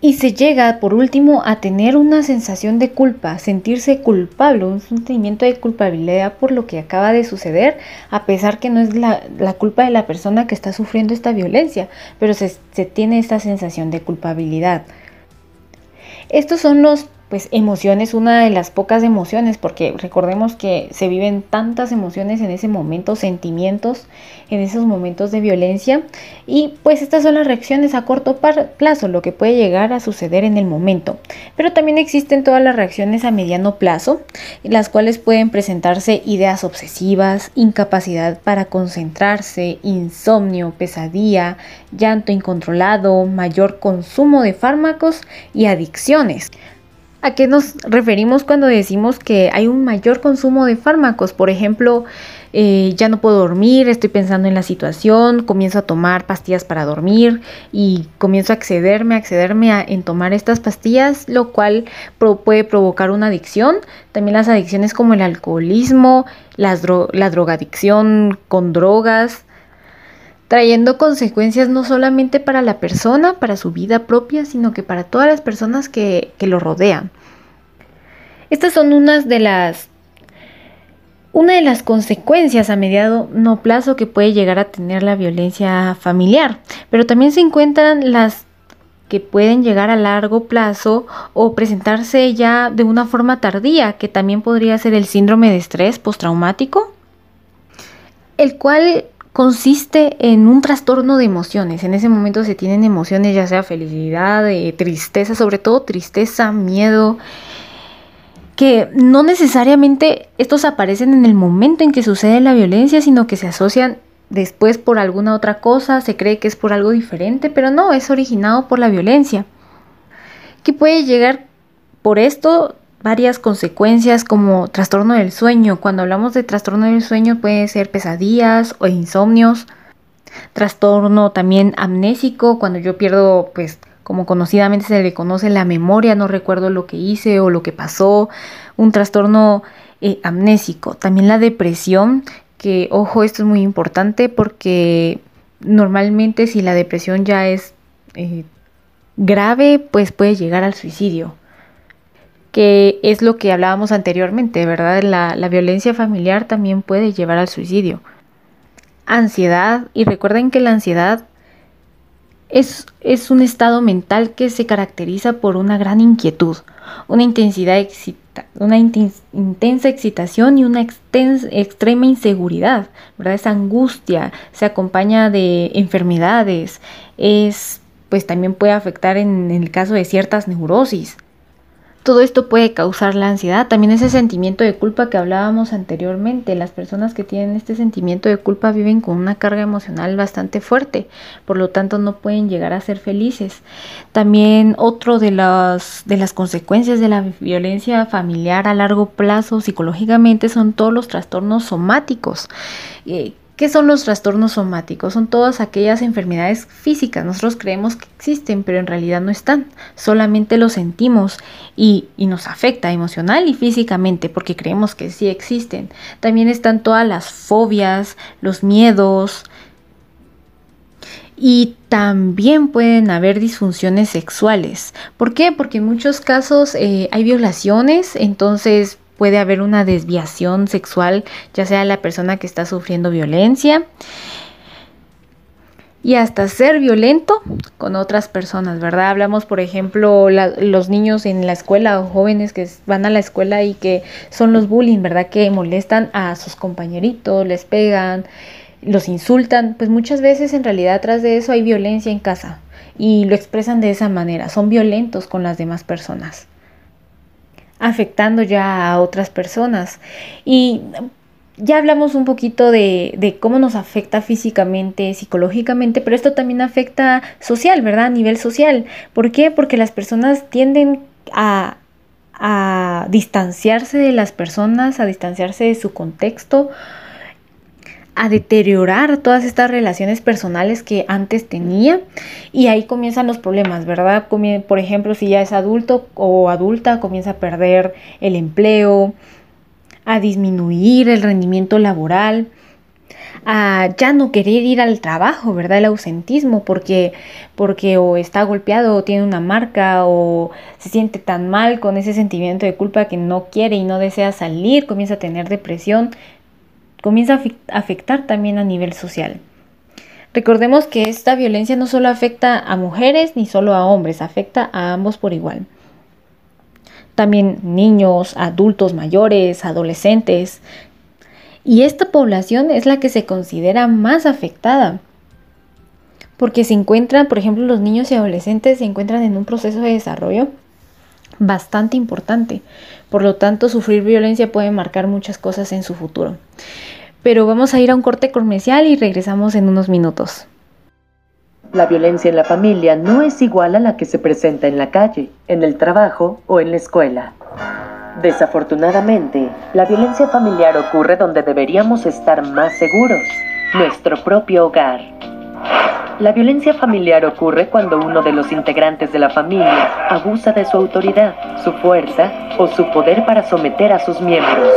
Y se llega por último a tener una sensación de culpa, sentirse culpable, un sentimiento de culpabilidad por lo que acaba de suceder, a pesar que no es la, culpa de la persona que está sufriendo esta violencia, pero se, se tiene esta sensación de culpabilidad. Estos son los pues emoción es una de las pocas emociones, porque recordemos que se viven tantas emociones en ese momento, sentimientos en esos momentos de violencia, y pues estas son las reacciones a corto plazo, lo que puede llegar a suceder en el momento. Pero también existen todas las reacciones a mediano plazo, las cuales pueden presentarse ideas obsesivas, incapacidad para concentrarse, insomnio, pesadilla, llanto incontrolado, mayor consumo de fármacos y adicciones. ¿A qué nos referimos cuando decimos que hay un mayor consumo de fármacos? Por ejemplo, eh, ya no puedo dormir, estoy pensando en la situación, comienzo a tomar pastillas para dormir y comienzo a accederme, a accederme a, en tomar estas pastillas, lo cual puede provocar una adicción. También las adicciones como el alcoholismo, la drogadicción con drogas, trayendo consecuencias no solamente para la persona, para su vida propia, sino que para todas las personas que, lo rodean. Estas son unas de las una de las consecuencias a mediado no plazo que puede llegar a tener la violencia familiar, pero también se encuentran las que pueden llegar a largo plazo o presentarse ya de una forma tardía, que también podría ser el síndrome de estrés postraumático, el cual consiste en un trastorno de emociones. En ese momento se tienen emociones, ya sea felicidad, eh, tristeza, sobre todo tristeza, miedo, que no necesariamente estos aparecen en el momento en que sucede la violencia, sino que se asocian después por alguna otra cosa, se cree que es por algo diferente, pero no, es originado por la violencia. Que puede llegar por esto varias consecuencias como trastorno del sueño. Cuando hablamos de trastorno del sueño puede ser pesadillas o insomnios. Trastorno también amnésico, cuando yo pierdo, pues como conocidamente se le conoce la memoria, no recuerdo lo que hice o lo que pasó. Un trastorno eh, amnésico. También la depresión, que ojo, esto es muy importante porque normalmente si la depresión ya es eh, grave, pues puede llegar al suicidio que es lo que hablábamos anteriormente, ¿verdad? La, la, violencia familiar también puede llevar al suicidio. Ansiedad, y recuerden que la ansiedad es, es un estado mental que se caracteriza por una gran inquietud, una intensidad excita, una intensa excitación y una extrema inseguridad, ¿verdad? Esa angustia se acompaña de enfermedades, es pues también puede afectar en el caso de ciertas neurosis todo esto puede causar la ansiedad, también ese sentimiento de culpa que hablábamos anteriormente. Las personas que tienen este sentimiento de culpa viven con una carga emocional bastante fuerte, por lo tanto no pueden llegar a ser felices. También otro de las, de las consecuencias de la violencia familiar a largo plazo psicológicamente son todos los trastornos somáticos. Eh, ¿Qué son los trastornos somáticos? Son todas aquellas enfermedades físicas. Nosotros creemos que existen, pero en realidad no están. Solamente lo sentimos y, nos afecta emocional y físicamente porque creemos que sí existen. También están todas las fobias, los miedos. Y también pueden haber disfunciones sexuales. ¿Por qué? Porque en muchos casos eh, hay violaciones, entonces puede haber una desviación sexual, ya sea la persona que está sufriendo violencia y hasta ser violento con otras personas, ¿verdad? Hablamos, por ejemplo, los niños en la escuela o jóvenes que van a la escuela y que son los bullying, ¿verdad? Que molestan a sus compañeritos, les pegan, los insultan, pues muchas veces en realidad atrás de eso hay violencia en casa y lo expresan de esa manera, son violentos con las demás personas afectando ya a otras personas. Y ya hablamos un poquito de, cómo nos afecta físicamente, psicológicamente, pero esto también afecta social, ¿verdad? A nivel social. ¿Por qué? Porque las personas tienden a, a distanciarse de las personas, a distanciarse de su contexto, a deteriorar todas estas relaciones personales que antes tenía y ahí comienzan los problemas, ¿verdad? Por ejemplo, si ya es adulto o adulta, comienza a perder el empleo, a disminuir el rendimiento laboral, a ya no querer ir al trabajo, ¿verdad? El ausentismo, porque, porque o está golpeado o tiene una marca o se siente tan mal con ese sentimiento de culpa que no quiere y no desea salir, comienza a tener depresión, comienza a afectar también a nivel social. Recordemos que esta violencia no solo afecta a mujeres ni solo a hombres, afecta a ambos por igual. También niños, adultos mayores, adolescentes. Y esta población es la que se considera más afectada. Porque se encuentran, por ejemplo, los niños y adolescentes se encuentran en un proceso de desarrollo bastante importante. Por lo tanto, sufrir violencia puede marcar muchas cosas en su futuro. Pero vamos a ir a un corte comercial y regresamos en unos minutos. La violencia en la familia no es igual a la que se presenta en la calle, en el trabajo o en la escuela. Desafortunadamente, la violencia familiar ocurre donde deberíamos estar más seguros, nuestro propio hogar. La violencia familiar ocurre cuando uno de los integrantes de la familia abusa de su autoridad, su fuerza o su poder para someter a sus miembros.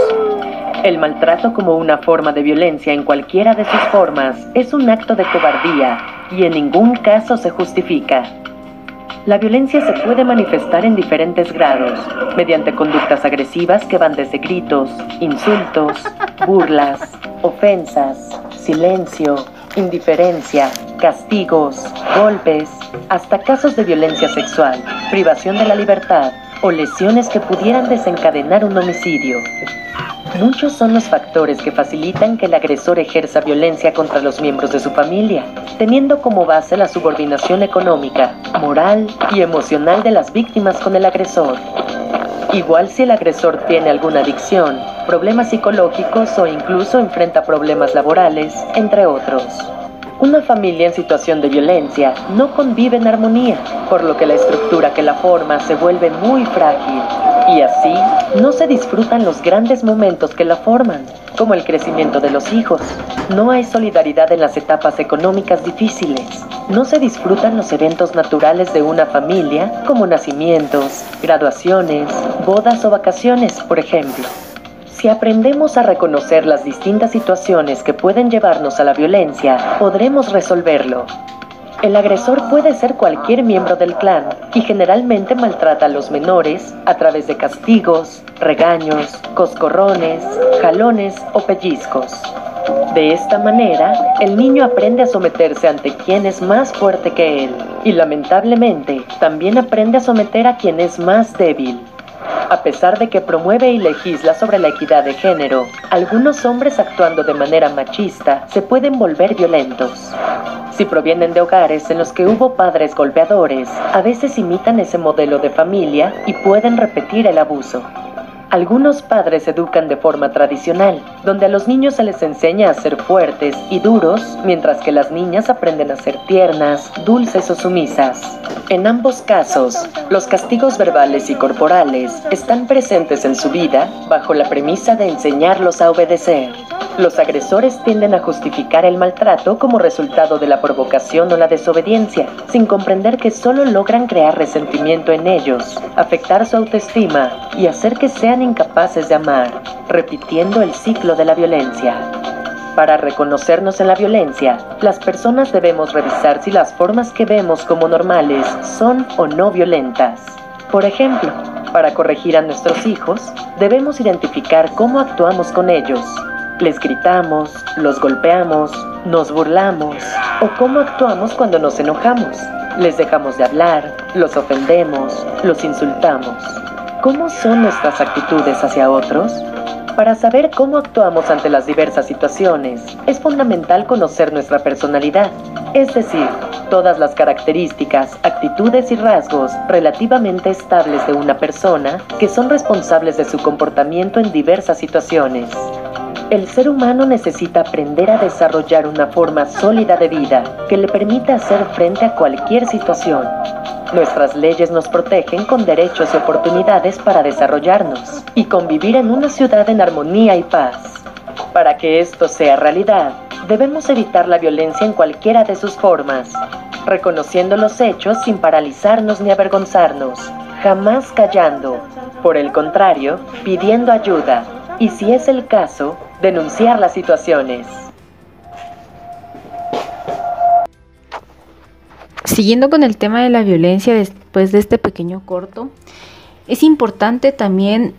El maltrato como una forma de violencia en cualquiera de sus formas es un acto de cobardía y en ningún caso se justifica. La violencia se puede manifestar en diferentes grados, mediante conductas agresivas que van desde gritos, insultos, burlas, ofensas, silencio, indiferencia, castigos, golpes, hasta casos de violencia sexual, privación de la libertad o lesiones que pudieran desencadenar un homicidio. Muchos son los factores que facilitan que el agresor ejerza violencia contra los miembros de su familia, teniendo como base la subordinación económica, moral y emocional de las víctimas con el agresor. Igual si el agresor tiene alguna adicción, problemas psicológicos o incluso enfrenta problemas laborales, entre otros. Una familia en situación de violencia no convive en armonía, por lo que la estructura que la forma se vuelve muy frágil y así no se disfrutan los grandes momentos que la forman, como el crecimiento de los hijos. No hay solidaridad en las etapas económicas difíciles. No se disfrutan los eventos naturales de una familia, como nacimientos, graduaciones, bodas o vacaciones, por ejemplo. Si aprendemos a reconocer las distintas situaciones que pueden llevarnos a la violencia, podremos resolverlo. El agresor puede ser cualquier miembro del clan y generalmente maltrata a los menores a través de castigos, regaños, coscorrones, jalones o pellizcos. De esta manera, el niño aprende a someterse ante quien es más fuerte que él y lamentablemente también aprende a someter a quien es más débil. A pesar de que promueve y legisla sobre la equidad de género, algunos hombres actuando de manera machista se pueden volver violentos. Si provienen de hogares en los que hubo padres golpeadores, a veces imitan ese modelo de familia y pueden repetir el abuso. Algunos padres educan de forma tradicional, donde a los niños se les enseña a ser fuertes y duros, mientras que las niñas aprenden a ser tiernas, dulces o sumisas. En ambos casos, los castigos verbales y corporales están presentes en su vida bajo la premisa de enseñarlos a obedecer. Los agresores tienden a justificar el maltrato como resultado de la provocación o la desobediencia, sin comprender que solo logran crear resentimiento en ellos, afectar su autoestima y hacer que sean incapaces de amar, repitiendo el ciclo de la violencia. Para reconocernos en la violencia, las personas debemos revisar si las formas que vemos como normales son o no violentas. Por ejemplo, para corregir a nuestros hijos, debemos identificar cómo actuamos con ellos les gritamos, los golpeamos, nos burlamos o cómo actuamos cuando nos enojamos. Les dejamos de hablar, los ofendemos, los insultamos. ¿Cómo son nuestras actitudes hacia otros? Para saber cómo actuamos ante las diversas situaciones, es fundamental conocer nuestra personalidad, es decir, todas las características, actitudes y rasgos relativamente estables de una persona que son responsables de su comportamiento en diversas situaciones. El ser humano necesita aprender a desarrollar una forma sólida de vida que le permita hacer frente a cualquier situación. Nuestras leyes nos protegen con derechos y oportunidades para desarrollarnos y convivir en una ciudad en armonía y paz. Para que esto sea realidad, debemos evitar la violencia en cualquiera de sus formas, reconociendo los hechos sin paralizarnos ni avergonzarnos, jamás callando, por el contrario, pidiendo ayuda y si es el caso, denunciar las situaciones. Siguiendo con el tema de la violencia después de este pequeño corto, es importante también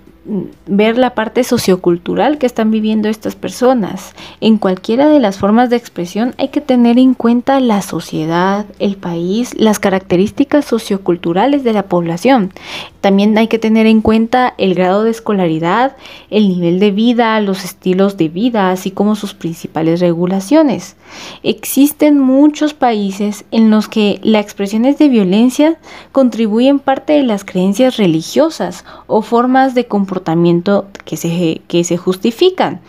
ver la parte sociocultural que están viviendo estas personas. En cualquiera de las formas de expresión hay que tener en cuenta la sociedad, el país, las características socioculturales de la población. También hay que tener en cuenta el grado de escolaridad, el nivel de vida, los estilos de vida, así como sus principales regulaciones. Existen muchos países en los que las expresiones de violencia contribuyen parte de las creencias religiosas o formas de comportamiento que se, que se justifican.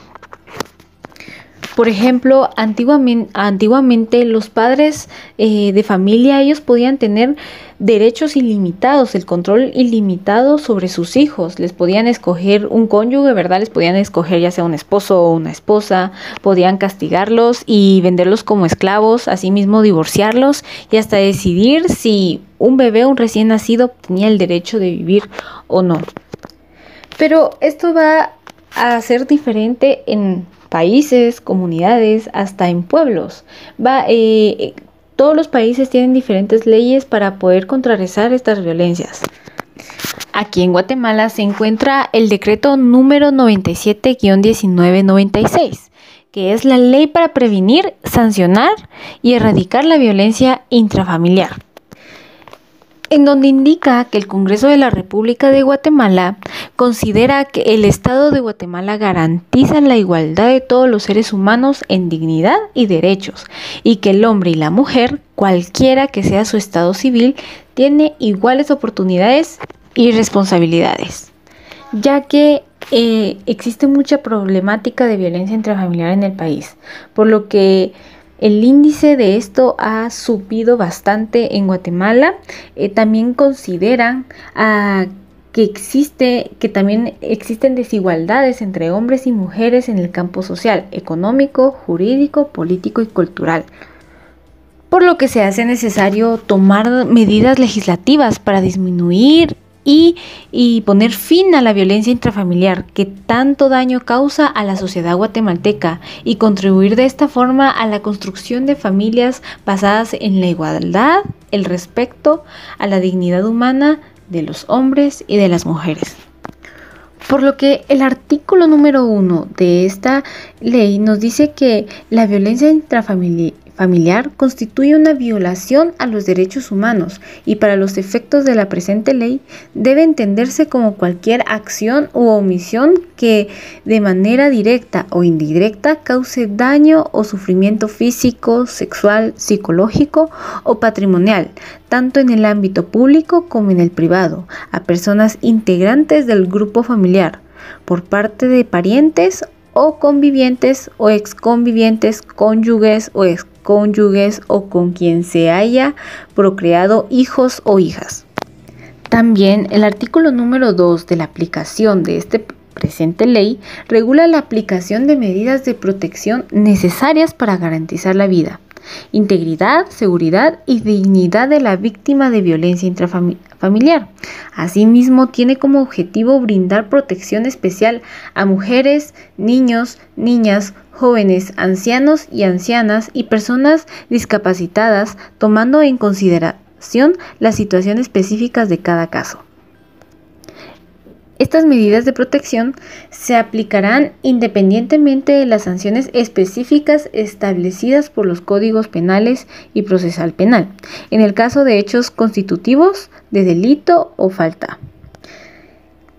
Por ejemplo, antiguamente, los padres eh, de familia, ellos podían tener derechos ilimitados, el control ilimitado sobre sus hijos. Les podían escoger un cónyuge, ¿verdad? Les podían escoger ya sea un esposo o una esposa, podían castigarlos y venderlos como esclavos, asimismo divorciarlos y hasta decidir si un bebé, un recién nacido, tenía el derecho de vivir o no. Pero esto va a ser diferente en países, comunidades, hasta en pueblos. Va, eh, todos los países tienen diferentes leyes para poder contrarrestar estas violencias. Aquí en Guatemala se encuentra el decreto número 97-1996, que es la ley para prevenir, sancionar y erradicar la violencia intrafamiliar. En donde indica que el Congreso de la República de Guatemala considera que el Estado de Guatemala garantiza la igualdad de todos los seres humanos en dignidad y derechos, y que el hombre y la mujer, cualquiera que sea su estado civil, tiene iguales oportunidades y responsabilidades, ya que eh, existe mucha problemática de violencia intrafamiliar en el país, por lo que el índice de esto ha subido bastante en Guatemala. Eh, también consideran ah, que existe, que también existen desigualdades entre hombres y mujeres en el campo social, económico, jurídico, político y cultural por lo que se hace necesario tomar medidas legislativas para disminuir y, poner fin a la violencia intrafamiliar que tanto daño causa a la sociedad guatemalteca y contribuir de esta forma a la construcción de familias basadas en la igualdad, el respeto a la dignidad humana de los hombres y de las mujeres. Por lo que el artículo número uno de esta ley nos dice que la violencia intrafamiliar familiar constituye una violación a los derechos humanos y para los efectos de la presente ley debe entenderse como cualquier acción u omisión que de manera directa o indirecta cause daño o sufrimiento físico, sexual, psicológico o patrimonial, tanto en el ámbito público como en el privado, a personas integrantes del grupo familiar por parte de parientes o convivientes o exconvivientes, cónyuges o ex cónyuges o con quien se haya procreado hijos o hijas. También el artículo número 2 de la aplicación de este presente ley regula la aplicación de medidas de protección necesarias para garantizar la vida, integridad, seguridad y dignidad de la víctima de violencia intrafamiliar. Asimismo, tiene como objetivo brindar protección especial a mujeres, niños, niñas, jóvenes, ancianos y ancianas y personas discapacitadas, tomando en consideración las situaciones específicas de cada caso. Estas medidas de protección se aplicarán independientemente de las sanciones específicas establecidas por los códigos penales y procesal penal, en el caso de hechos constitutivos de delito o falta.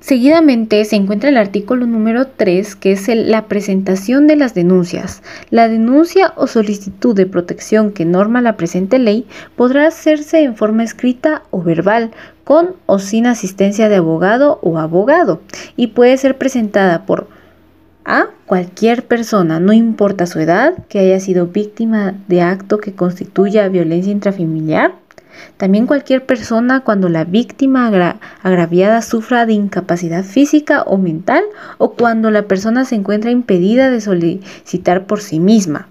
Seguidamente se encuentra el artículo número 3, que es la presentación de las denuncias. La denuncia o solicitud de protección que norma la presente ley podrá hacerse en forma escrita o verbal, con o sin asistencia de abogado o abogado, y puede ser presentada por a cualquier persona, no importa su edad, que haya sido víctima de acto que constituya violencia intrafamiliar también cualquier persona cuando la víctima agraviada sufra de incapacidad física o mental o cuando la persona se encuentra impedida de solicitar por sí misma.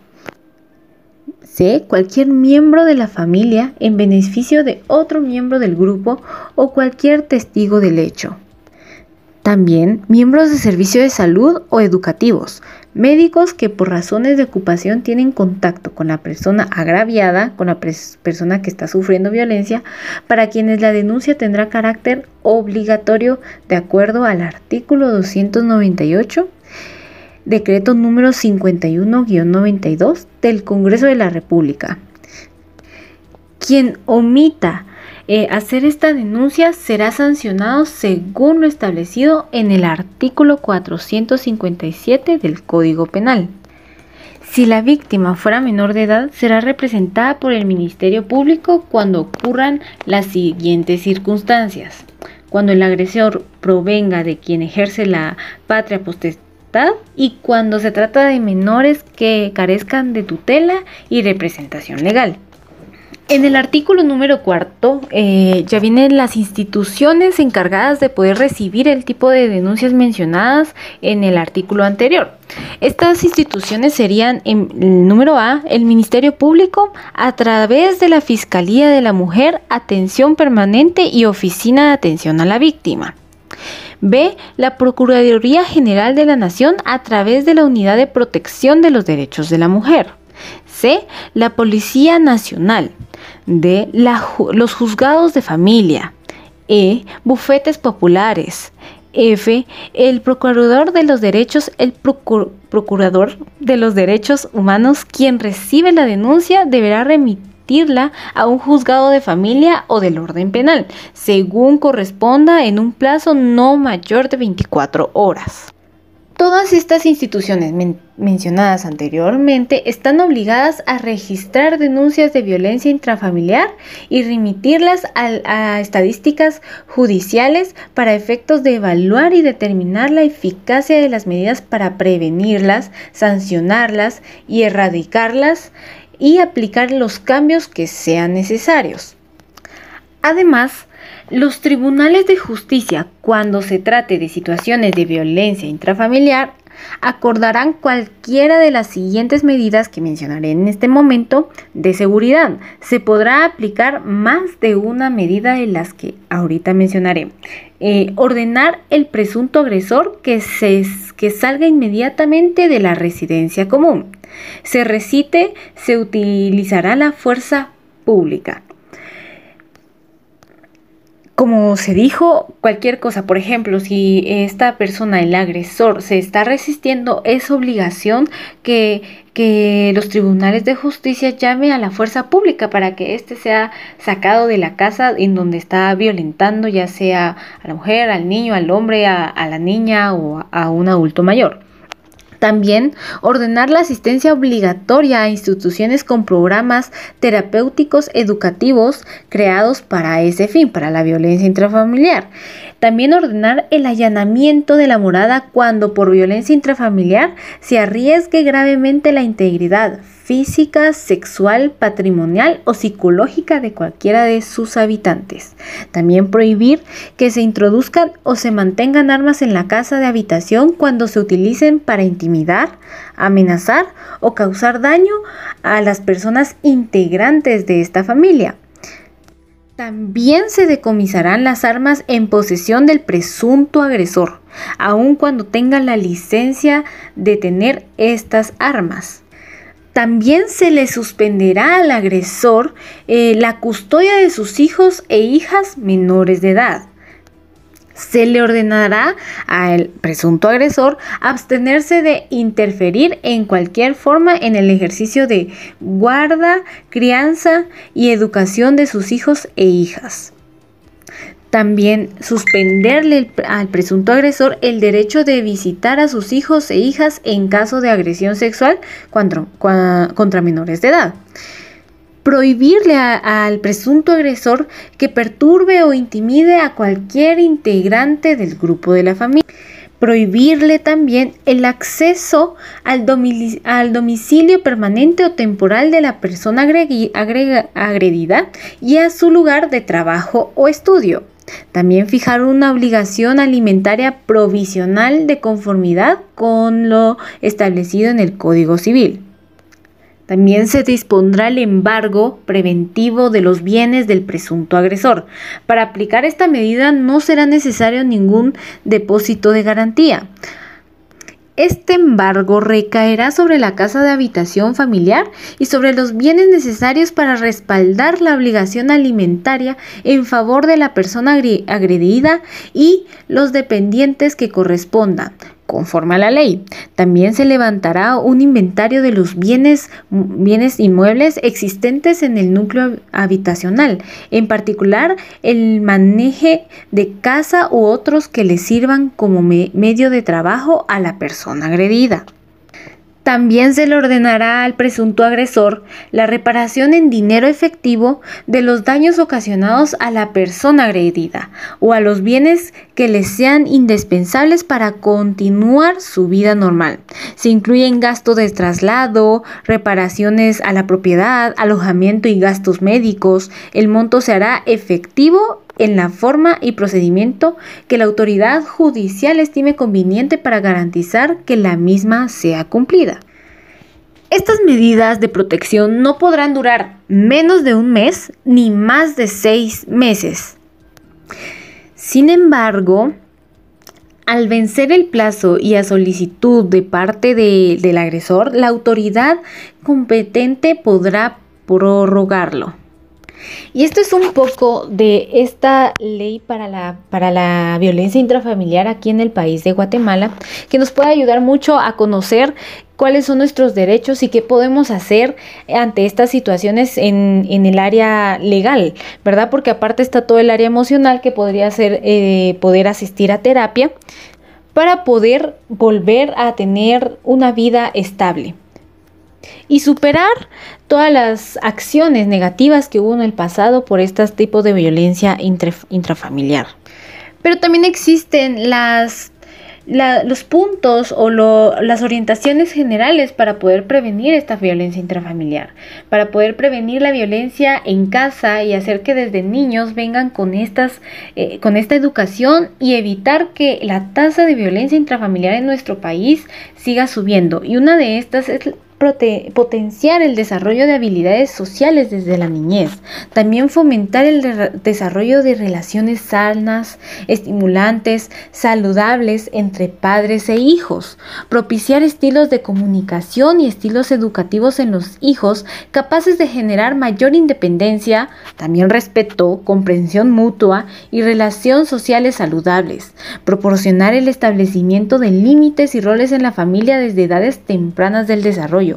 C. Cualquier miembro de la familia en beneficio de otro miembro del grupo o cualquier testigo del hecho. También miembros de servicio de salud o educativos, Médicos que por razones de ocupación tienen contacto con la persona agraviada, con la persona que está sufriendo violencia, para quienes la denuncia tendrá carácter obligatorio de acuerdo al artículo 298, decreto número 51-92 del Congreso de la República. Quien omita eh, hacer esta denuncia será sancionado según lo establecido en el artículo 457 del Código Penal. Si la víctima fuera menor de edad, será representada por el Ministerio Público cuando ocurran las siguientes circunstancias. Cuando el agresor provenga de quien ejerce la patria y cuando se trata de menores que carezcan de tutela y representación legal. En el artículo número cuarto eh, ya vienen las instituciones encargadas de poder recibir el tipo de denuncias mencionadas en el artículo anterior. Estas instituciones serían, en el número A, el Ministerio Público a través de la Fiscalía de la Mujer, Atención Permanente y Oficina de Atención a la Víctima. B. La Procuraduría General de la Nación a través de la Unidad de Protección de los Derechos de la Mujer. C. La Policía Nacional. D. los juzgados de familia. E. Bufetes populares. F. El procurador de los derechos, el procurador de los derechos humanos, quien recibe la denuncia, deberá remitir a un juzgado de familia o del orden penal, según corresponda en un plazo no mayor de 24 horas. Todas estas instituciones mencionadas anteriormente están obligadas a registrar denuncias de violencia intrafamiliar y remitirlas a, estadísticas judiciales para efectos de evaluar y determinar la eficacia de las medidas para prevenirlas, sancionarlas y erradicarlas y aplicar los cambios que sean necesarios. Además, los tribunales de justicia, cuando se trate de situaciones de violencia intrafamiliar, acordarán cualquiera de las siguientes medidas que mencionaré en este momento de seguridad. Se podrá aplicar más de una medida de las que ahorita mencionaré. Eh, ordenar el presunto agresor que, se, que salga inmediatamente de la residencia común. Se recite, se utilizará la fuerza pública como se dijo, cualquier cosa, por ejemplo, si esta persona, el agresor, se está resistiendo, es obligación que, que los tribunales de justicia llame a la fuerza pública para que éste sea sacado de la casa en donde está violentando, ya sea a la mujer, al niño, al hombre, a, a la niña o a un adulto mayor. También ordenar la asistencia obligatoria a instituciones con programas terapéuticos educativos creados para ese fin, para la violencia intrafamiliar. También ordenar el allanamiento de la morada cuando por violencia intrafamiliar se arriesgue gravemente la integridad física, sexual, patrimonial o psicológica de cualquiera de sus habitantes. También prohibir que se introduzcan o se mantengan armas en la casa de habitación cuando se utilicen para intimidar, amenazar o causar daño a las personas integrantes de esta familia. También se decomisarán las armas en posesión del presunto agresor, aun cuando tenga la licencia de tener estas armas. También se le suspenderá al agresor eh, la custodia de sus hijos e hijas menores de edad. Se le ordenará al presunto agresor abstenerse de interferir en cualquier forma en el ejercicio de guarda, crianza y educación de sus hijos e hijas. También suspenderle al presunto agresor el derecho de visitar a sus hijos e hijas en caso de agresión sexual contra, menores de edad. Prohibirle al presunto agresor que perturbe o intimide a cualquier integrante del grupo de la familia prohibirle también el acceso al, domicilio permanente o temporal de la persona agredida y a su lugar de trabajo o estudio. También fijar una obligación alimentaria provisional de conformidad con lo establecido en el Código Civil. También se dispondrá el embargo preventivo de los bienes del presunto agresor. Para aplicar esta medida no será necesario ningún depósito de garantía. Este embargo recaerá sobre la casa de habitación familiar y sobre los bienes necesarios para respaldar la obligación alimentaria en favor de la persona agredida y los dependientes que correspondan, conforme a la ley. También se levantará un inventario de los bienes, bienes inmuebles existentes en el núcleo habitacional, en particular el maneje de casa u otros que le sirvan como medio de trabajo a la persona agredida. También se le ordenará al presunto agresor la reparación en dinero efectivo de los daños ocasionados a la persona agredida o a los bienes que le sean indispensables para continuar su vida normal. Se incluyen gastos de traslado, reparaciones a la propiedad, alojamiento y gastos médicos. El monto se hará efectivo en la forma y procedimiento que la autoridad judicial estime conveniente para garantizar que la misma sea cumplida. Estas medidas de protección no podrán durar menos de un mes ni más de seis meses. Sin embargo, al vencer el plazo y a solicitud de parte del agresor, la autoridad competente podrá prorrogarlo. Y esto es un poco de esta ley para la, para la violencia intrafamiliar aquí en el país de Guatemala, que nos puede ayudar mucho a conocer cuáles son nuestros derechos y qué podemos hacer ante estas situaciones en, el área legal, ¿verdad? Porque aparte está todo el área emocional que podría ser eh, poder asistir a terapia para poder volver a tener una vida estable y superar todas las acciones negativas que hubo en el pasado por estos tipos de violencia intrafamiliar. Pero también existen los puntos o las orientaciones generales para poder prevenir esta violencia intrafamiliar, para poder prevenir la violencia en casa y hacer que desde niños vengan con, eh, con esta educación y evitar que la tasa de violencia intrafamiliar en nuestro país siga subiendo. Y una de estas es potenciar el desarrollo de habilidades sociales desde la niñez, también fomentar el desarrollo de relaciones sanas, estimulantes, saludables entre padres e hijos, propiciar estilos de comunicación y estilos educativos en los hijos capaces de generar mayor independencia, también respeto, comprensión mutua y relaciones sociales saludables, proporcionar el establecimiento de límites y roles en la familia desde edades tempranas del desarrollo,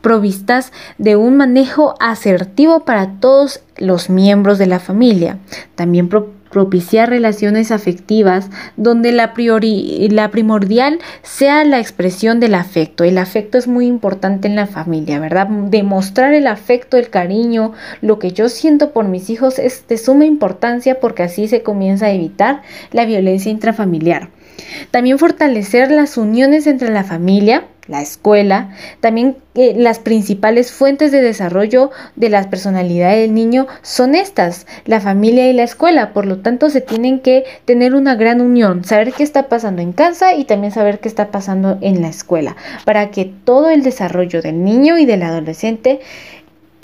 provistas de un manejo asertivo para todos los miembros de la familia. También propiciar relaciones afectivas donde la, la primordial sea la expresión del afecto. El afecto es muy importante en la familia, ¿verdad? Demostrar el afecto, el cariño, lo que yo siento por mis hijos es de suma importancia porque así se comienza a evitar la violencia intrafamiliar. También fortalecer las uniones entre la familia, la escuela, también las principales fuentes de desarrollo de la personalidad del niño son estas, la familia y la escuela, por lo tanto se tienen que tener una gran unión, saber qué está pasando en casa y también saber qué está pasando en la escuela, para que todo el desarrollo del niño y del adolescente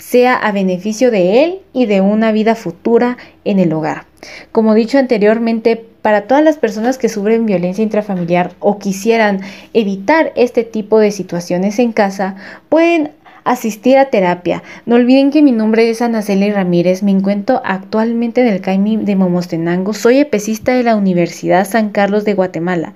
sea a beneficio de él y de una vida futura en el hogar. Como dicho anteriormente, para todas las personas que sufren violencia intrafamiliar o quisieran evitar este tipo de situaciones en casa, pueden asistir a terapia. No olviden que mi nombre es Anaceli Ramírez, me encuentro actualmente en el CAIMI de Momostenango, soy epecista de la Universidad San Carlos de Guatemala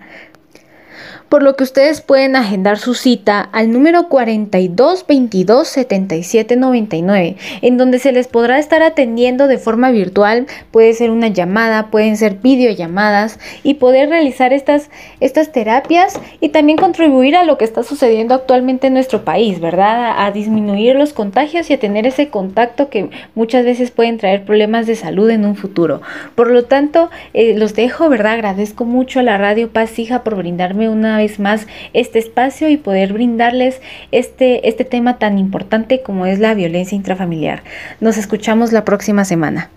por lo que ustedes pueden agendar su cita al número 42 22 77 99, en donde se les podrá estar atendiendo de forma virtual, puede ser una llamada, pueden ser videollamadas y poder realizar estas, estas terapias y también contribuir a lo que está sucediendo actualmente en nuestro país, ¿verdad? A, disminuir los contagios y a tener ese contacto que muchas veces pueden traer problemas de salud en un futuro. Por lo tanto, eh, los dejo, ¿verdad? Agradezco mucho a la Radio Paz Hija por brindarme vez más este espacio y poder brindarles este, este tema tan importante como es la violencia intrafamiliar. Nos escuchamos la próxima semana.